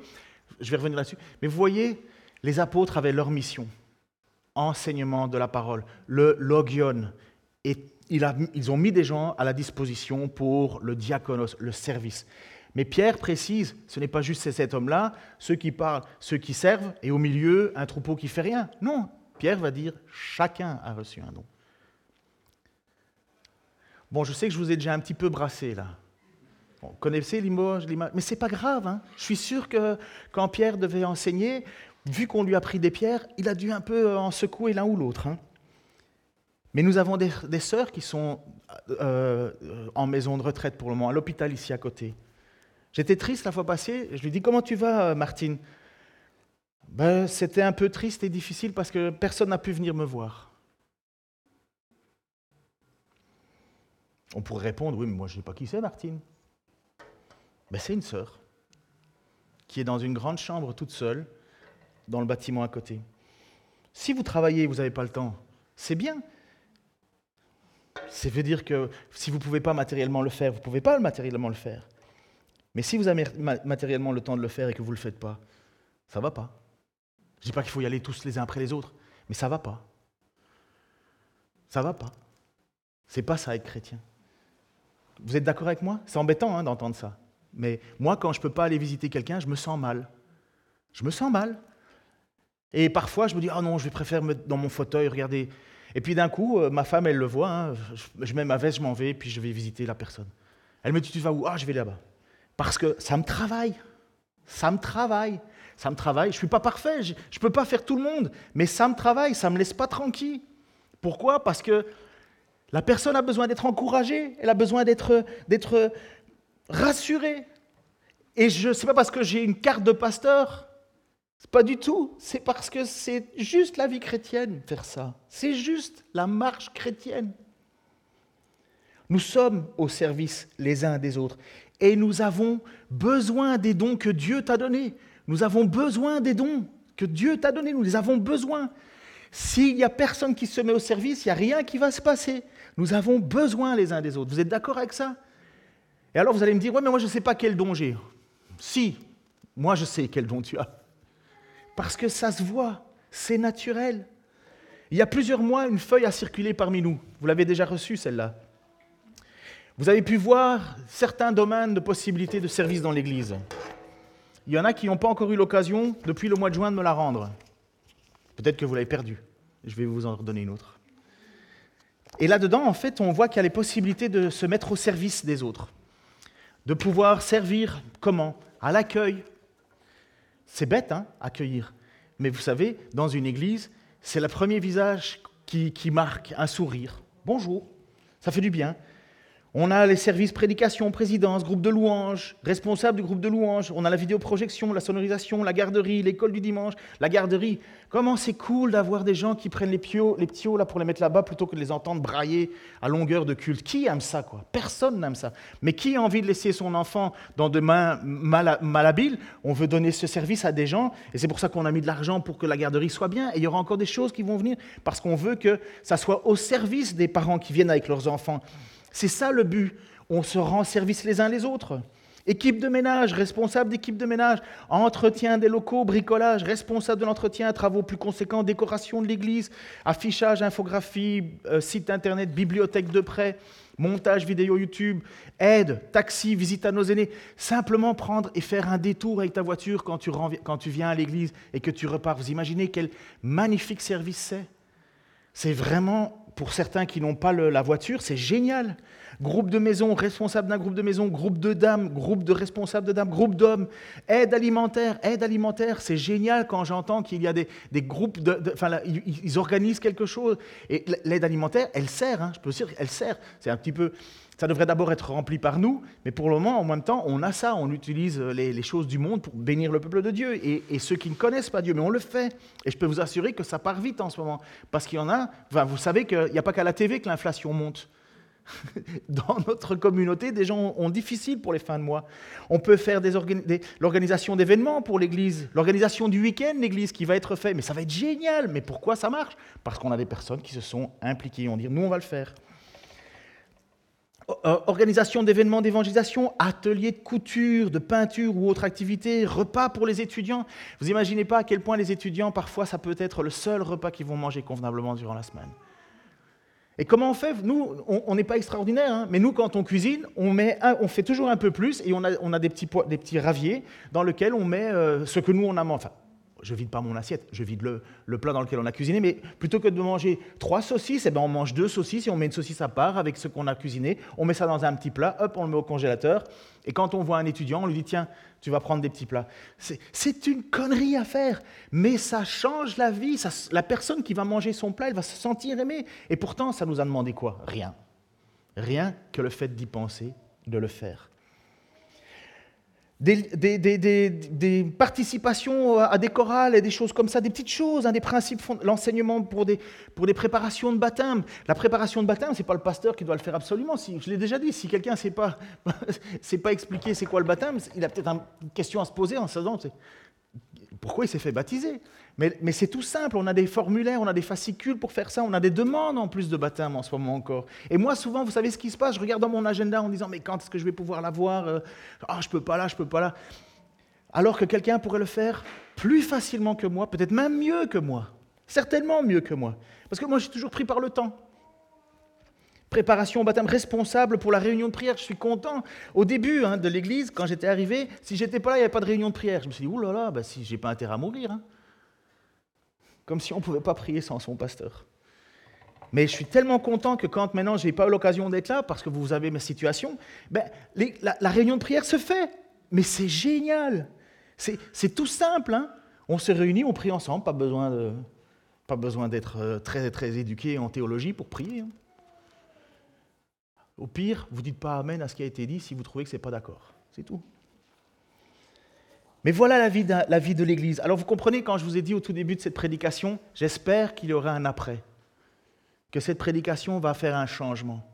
je vais revenir là-dessus, mais vous voyez, les apôtres avaient leur mission, enseignement de la parole, le logion, et ils ont mis des gens à la disposition pour le diaconos, le service. Mais Pierre précise, ce n'est pas juste ces sept hommes-là, ceux qui parlent, ceux qui servent, et au milieu, un troupeau qui fait rien. Non, Pierre va dire, chacun a reçu un don. Bon, je sais que je vous ai déjà un petit peu brassé là. Bon, connaissez l'image, mais c'est pas grave. Hein. Je suis sûr que quand Pierre devait enseigner, vu qu'on lui a pris des pierres, il a dû un peu en secouer l'un ou l'autre. Hein. Mais nous avons des, sœurs qui sont euh, en maison de retraite pour le moment, à l'hôpital ici à côté. J'étais triste la fois passée. Je lui dis Comment tu vas, Martine? Ben, C'était un peu triste et difficile parce que personne n'a pu venir me voir. On pourrait répondre, oui, mais moi je ne sais pas qui c'est, Martine. Ben, c'est une sœur qui est dans une grande chambre toute seule, dans le bâtiment à côté. Si vous travaillez, vous n'avez pas le temps, c'est bien. Ça veut dire que si vous ne pouvez pas matériellement le faire, vous ne pouvez pas matériellement le faire. Mais si vous avez matériellement le temps de le faire et que vous ne le faites pas, ça ne va pas. Je ne dis pas qu'il faut y aller tous les uns après les autres, mais ça ne va pas. Ça ne va pas. C'est pas ça être chrétien. Vous êtes d'accord avec moi? C'est embêtant hein, d'entendre ça. Mais moi, quand je ne peux pas aller visiter quelqu'un, je me sens mal. Je me sens mal. Et parfois, je me dis, ah non, je vais préférer me mettre dans mon fauteuil, regarder. Et puis d'un coup, euh, ma femme, elle le voit, hein, je mets ma veste, je m'en vais, puis je vais visiter la personne. Elle me dit, tu vas où? Ah, je vais là-bas. Parce que ça me travaille. Ça me travaille. Ça me travaille. Je ne suis pas parfait, je ne peux pas faire tout le monde, mais ça me travaille, ça ne me laisse pas tranquille. Pourquoi? Parce que la personne a besoin d'être encouragée, elle a besoin d'être, rassurée. Et ce n'est pas parce que j'ai une carte de pasteur, c'est pas du tout, c'est parce que c'est juste la vie chrétienne faire ça. C'est juste la marche chrétienne. Nous sommes au service les uns des autres et nous avons besoin des dons que Dieu t'a donnés. Nous avons besoin des dons que Dieu t'a donnés, nous les avons besoin. S'il n'y a personne qui se met au service, il n'y a rien qui va se passer. Nous avons besoin les uns des autres. Vous êtes d'accord avec ça? Et alors vous allez me dire, ouais, mais moi je ne sais pas quel don j'ai. Si, moi je sais quel don tu as. Parce que ça se voit, c'est naturel. Il y a plusieurs mois, une feuille a circulé parmi nous. Vous l'avez déjà reçue, celle-là. Vous avez pu voir certains domaines de possibilités de service dans l'Église. Il y en a qui n'ont pas encore eu l'occasion, depuis le mois de juin, de me la rendre. Peut-être que vous l'avez perdue. Je vais vous en redonner une autre. Et là-dedans, en fait, on voit qu'il y a les possibilités de se mettre au service des autres, de pouvoir servir comment? À l'accueil. C'est bête, hein, accueillir. Mais vous savez, dans une église, c'est le premier visage qui, qui marque un sourire. Bonjour, ça fait du bien. On a les services prédication, présidence, groupe de louanges, responsable du groupe de louanges. On a la vidéoprojection, la sonorisation, la garderie, l'école du dimanche, la garderie. Comment c'est cool d'avoir des gens qui prennent les, pio, les petits là pour les mettre là-bas plutôt que de les entendre brailler à longueur de culte. Qui aime ça, quoi? Personne n'aime ça. Mais qui a envie de laisser son enfant dans des mains mal, malhabiles? On veut donner ce service à des gens et c'est pour ça qu'on a mis de l'argent pour que la garderie soit bien. Et il y aura encore des choses qui vont venir parce qu'on veut que ça soit au service des parents qui viennent avec leurs enfants. C'est ça le but. On se rend service les uns les autres. Équipe de ménage, responsable d'équipe de ménage, entretien des locaux, bricolage, responsable de l'entretien, travaux plus conséquents, décoration de l'église, affichage, infographie, euh, site internet, bibliothèque de prêt, montage vidéo YouTube, aide, taxi, visite à nos aînés. Simplement prendre et faire un détour avec ta voiture quand tu, quand tu viens à l'église et que tu repars. Vous imaginez quel magnifique service c'est C'est vraiment pour certains qui n'ont pas la voiture, c'est génial Groupe de maison, responsable d'un groupe de maison, groupe de dames, groupe de responsables de dames, groupe d'hommes, aide alimentaire, aide alimentaire. C'est génial quand j'entends qu'il y a des, groupes, enfin, ils, organisent quelque chose. Et l'aide alimentaire, elle sert, hein, je peux dire, elle sert. C'est un petit peu, ça devrait d'abord être rempli par nous, mais pour le moment, en même temps, on a ça, on utilise les, choses du monde pour bénir le peuple de Dieu et, ceux qui ne connaissent pas Dieu, mais on le fait. Et je peux vous assurer que ça part vite en ce moment, parce qu'il y en a, vous savez qu'il n'y a pas qu'à la TV que l'inflation monte. Dans notre communauté, des gens ont difficile pour les fins de mois. On peut faire l'organisation d'événements pour l'Église, l'organisation du week-end, l'Église qui va être fait, mais ça va être génial. Mais pourquoi ça marche? Parce qu'on a des personnes qui se sont impliquées. On dit, nous, on va le faire. Euh, organisation d'événements d'évangélisation, ateliers de couture, de peinture ou autre activité, repas pour les étudiants. Vous imaginez pas à quel point les étudiants, parfois, ça peut être le seul repas qu'ils vont manger convenablement durant la semaine. Et comment on fait? Nous, on n'est pas extraordinaire, hein, mais nous, quand on cuisine, on, fait toujours un peu plus et on a, des petits raviers dans lesquels on met euh, ce que nous, on a mangé je vide pas mon assiette, je vide le, plat dans lequel on a cuisiné, mais plutôt que de manger trois saucisses, eh ben on mange deux saucisses et on met une saucisse à part avec ce qu'on a cuisiné, on met ça dans un petit plat, hop, on le met au congélateur, et quand on voit un étudiant, on lui dit, tiens, tu vas prendre des petits plats. C'est une connerie à faire, mais ça change la vie, la personne qui va manger son plat, elle va se sentir aimée, et pourtant, ça nous a demandé quoi? Rien. Rien que le fait d'y penser, de le faire des, participations à des chorales et des choses comme ça, des petites choses, hein, des principes, l'enseignement pour des, pour des préparations de baptême. La préparation de baptême, ce n'est pas le pasteur qui doit le faire absolument. Si, je l'ai déjà dit, si quelqu'un ne sait pas, sait pas expliquer c'est quoi le baptême, il a peut-être une question à se poser en se disant pourquoi il s'est fait baptiser mais, c'est tout simple, on a des formulaires, on a des fascicules pour faire ça, on a des demandes en plus de baptême en ce moment encore. Et moi, souvent, vous savez ce qui se passe Je regarde dans mon agenda en disant, mais quand est-ce que je vais pouvoir l'avoir euh, Ah, je peux pas là, je peux pas là. Alors que quelqu'un pourrait le faire plus facilement que moi, peut-être même mieux que moi. Certainement mieux que moi. Parce que moi, j'ai toujours pris par le temps. Préparation au baptême responsable pour la réunion de prière. Je suis content. Au début hein, de l'église, quand j'étais arrivé, si j'étais pas là, il n'y avait pas de réunion de prière. Je me suis dit, oulala, là là, bah, si j'ai pas intérêt à mourir. Hein comme si on ne pouvait pas prier sans son pasteur. Mais je suis tellement content que quand maintenant je n'ai pas eu l'occasion d'être là, parce que vous avez ma situation, ben, la, réunion de prière se fait. Mais c'est génial. C'est tout simple. Hein. on se réunit, on prie ensemble, pas besoin de, pas besoin d'être euh, très, très éduqué en théologie pour prier. Au pire, vous ne dites pas Amen à ce qui a été dit si vous trouvez que ce n'est pas d'accord. C'est tout. Mais voilà la vie, de, la vie de l'Église. Alors vous comprenez, quand je vous ai dit au tout début de cette prédication, j'espère qu'il y aura un après, que cette prédication va faire un changement.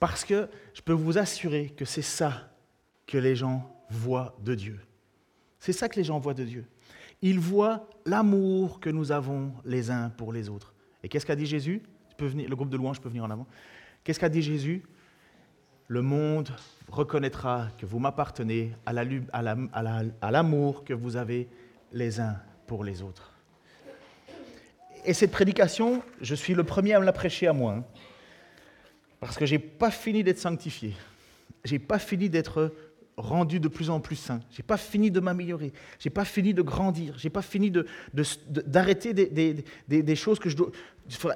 Parce que je peux vous assurer que c'est ça que les gens voient de Dieu. C'est ça que les gens voient de Dieu. Ils voient l'amour que nous avons les uns pour les autres. Et qu'est-ce qu'a dit Jésus? Le groupe de louanges peut venir en avant. Qu'est-ce qu'a dit Jésus? Le monde reconnaîtra que vous m'appartenez à l'amour que vous avez les uns pour les autres. Et cette prédication, je suis le premier à me la prêcher à moi, hein. parce que je n'ai pas fini d'être sanctifié, je n'ai pas fini d'être rendu de plus en plus saint, je n'ai pas fini de m'améliorer, je n'ai pas fini de grandir, je n'ai pas fini d'arrêter de, des, des, choses que je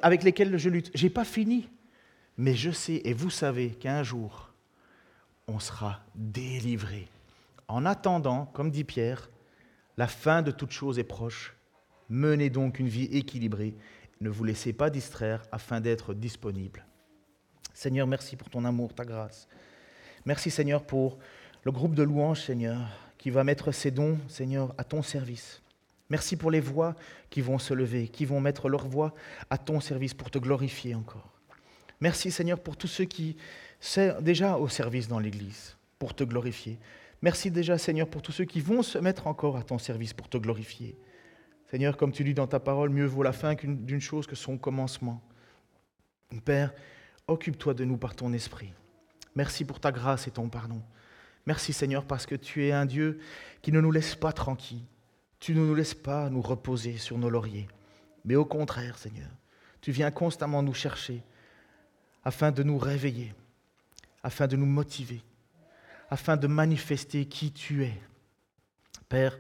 avec lesquelles je lutte. Je n'ai pas fini. Mais je sais, et vous savez, qu'un jour, on sera délivré. En attendant, comme dit Pierre, la fin de toute chose est proche. Menez donc une vie équilibrée. Ne vous laissez pas distraire afin d'être disponible. Seigneur, merci pour ton amour, ta grâce. Merci, Seigneur, pour le groupe de louanges, Seigneur, qui va mettre ses dons, Seigneur, à ton service. Merci pour les voix qui vont se lever, qui vont mettre leur voix à ton service pour te glorifier encore. Merci Seigneur pour tous ceux qui sont déjà au service dans l'Église pour te glorifier. Merci déjà Seigneur pour tous ceux qui vont se mettre encore à ton service pour te glorifier. Seigneur, comme tu dis dans ta parole, mieux vaut la fin d'une chose que son commencement. Père, occupe-toi de nous par ton esprit. Merci pour ta grâce et ton pardon. Merci Seigneur parce que tu es un Dieu qui ne nous laisse pas tranquilles. Tu ne nous laisses pas nous reposer sur nos lauriers. Mais au contraire Seigneur, tu viens constamment nous chercher afin de nous réveiller, afin de nous motiver, afin de manifester qui tu es. Père,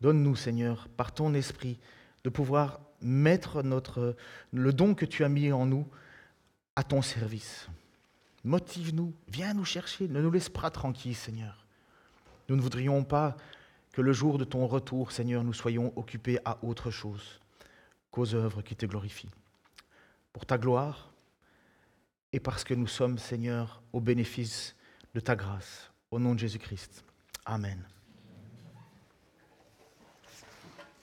donne-nous, Seigneur, par ton esprit, de pouvoir mettre notre, le don que tu as mis en nous à ton service. Motive-nous, viens nous chercher, ne nous laisse pas tranquilles, Seigneur. Nous ne voudrions pas que le jour de ton retour, Seigneur, nous soyons occupés à autre chose qu'aux œuvres qui te glorifient. Pour ta gloire, et parce que nous sommes, Seigneur, au bénéfice de ta grâce. Au nom de Jésus-Christ. Amen.